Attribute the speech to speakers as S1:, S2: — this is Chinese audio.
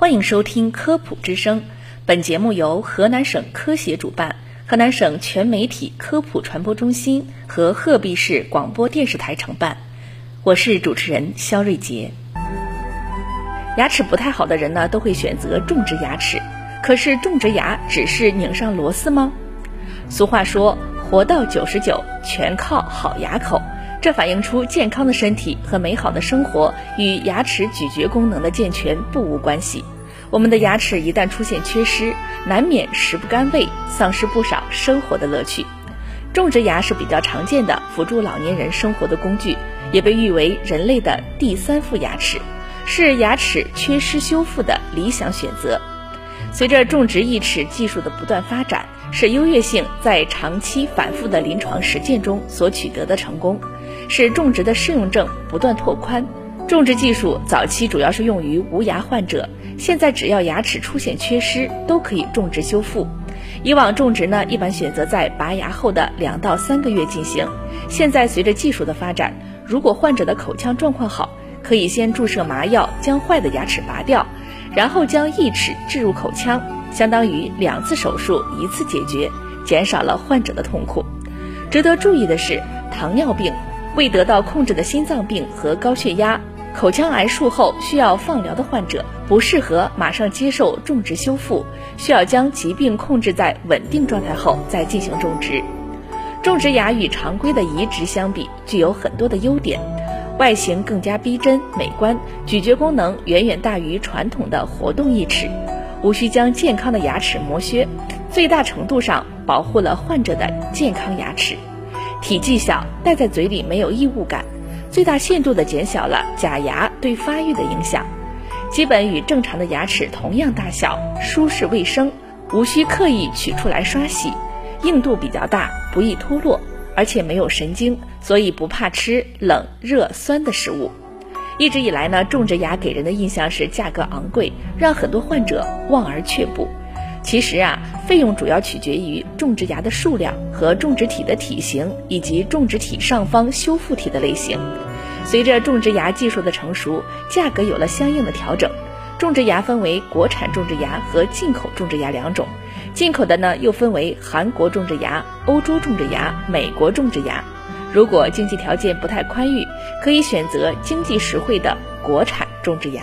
S1: 欢迎收听科普之声，本节目由河南省科协主办，河南省全媒体科普传播中心和鹤壁市广播电视台承办。我是主持人肖瑞杰。牙齿不太好的人呢，都会选择种植牙齿。可是种植牙只是拧上螺丝吗？俗话说，活到九十九，全靠好牙口。这反映出健康的身体和美好的生活与牙齿咀嚼功能的健全不无关系。我们的牙齿一旦出现缺失，难免食不甘味，丧失不少生活的乐趣。种植牙是比较常见的辅助老年人生活的工具，也被誉为人类的第三副牙齿，是牙齿缺失修复的理想选择。随着种植义齿技术的不断发展，是优越性在长期反复的临床实践中所取得的成功。使种植的适用症不断拓宽。种植技术早期主要是用于无牙患者，现在只要牙齿出现缺失，都可以种植修复。以往种植呢，一般选择在拔牙后的两到三个月进行。现在随着技术的发展，如果患者的口腔状况好，可以先注射麻药将坏的牙齿拔掉，然后将义齿置入口腔，相当于两次手术一次解决，减少了患者的痛苦。值得注意的是，糖尿病。未得到控制的心脏病和高血压、口腔癌术后需要放疗的患者，不适合马上接受种植修复，需要将疾病控制在稳定状态后再进行种植。种植牙与常规的移植相比，具有很多的优点：外形更加逼真美观，咀嚼功能远远大于传统的活动义齿，无需将健康的牙齿磨削，最大程度上保护了患者的健康牙齿。体积小，戴在嘴里没有异物感，最大限度地减小了假牙对发育的影响。基本与正常的牙齿同样大小，舒适卫生，无需刻意取出来刷洗，硬度比较大，不易脱落，而且没有神经，所以不怕吃冷、热、酸的食物。一直以来呢，种植牙给人的印象是价格昂贵，让很多患者望而却步。其实啊，费用主要取决于种植牙的数量和种植体的体型，以及种植体上方修复体的类型。随着种植牙技术的成熟，价格有了相应的调整。种植牙分为国产种植牙和进口种植牙两种，进口的呢又分为韩国种植牙、欧洲种植牙、美国种植牙。如果经济条件不太宽裕，可以选择经济实惠的国产种植牙。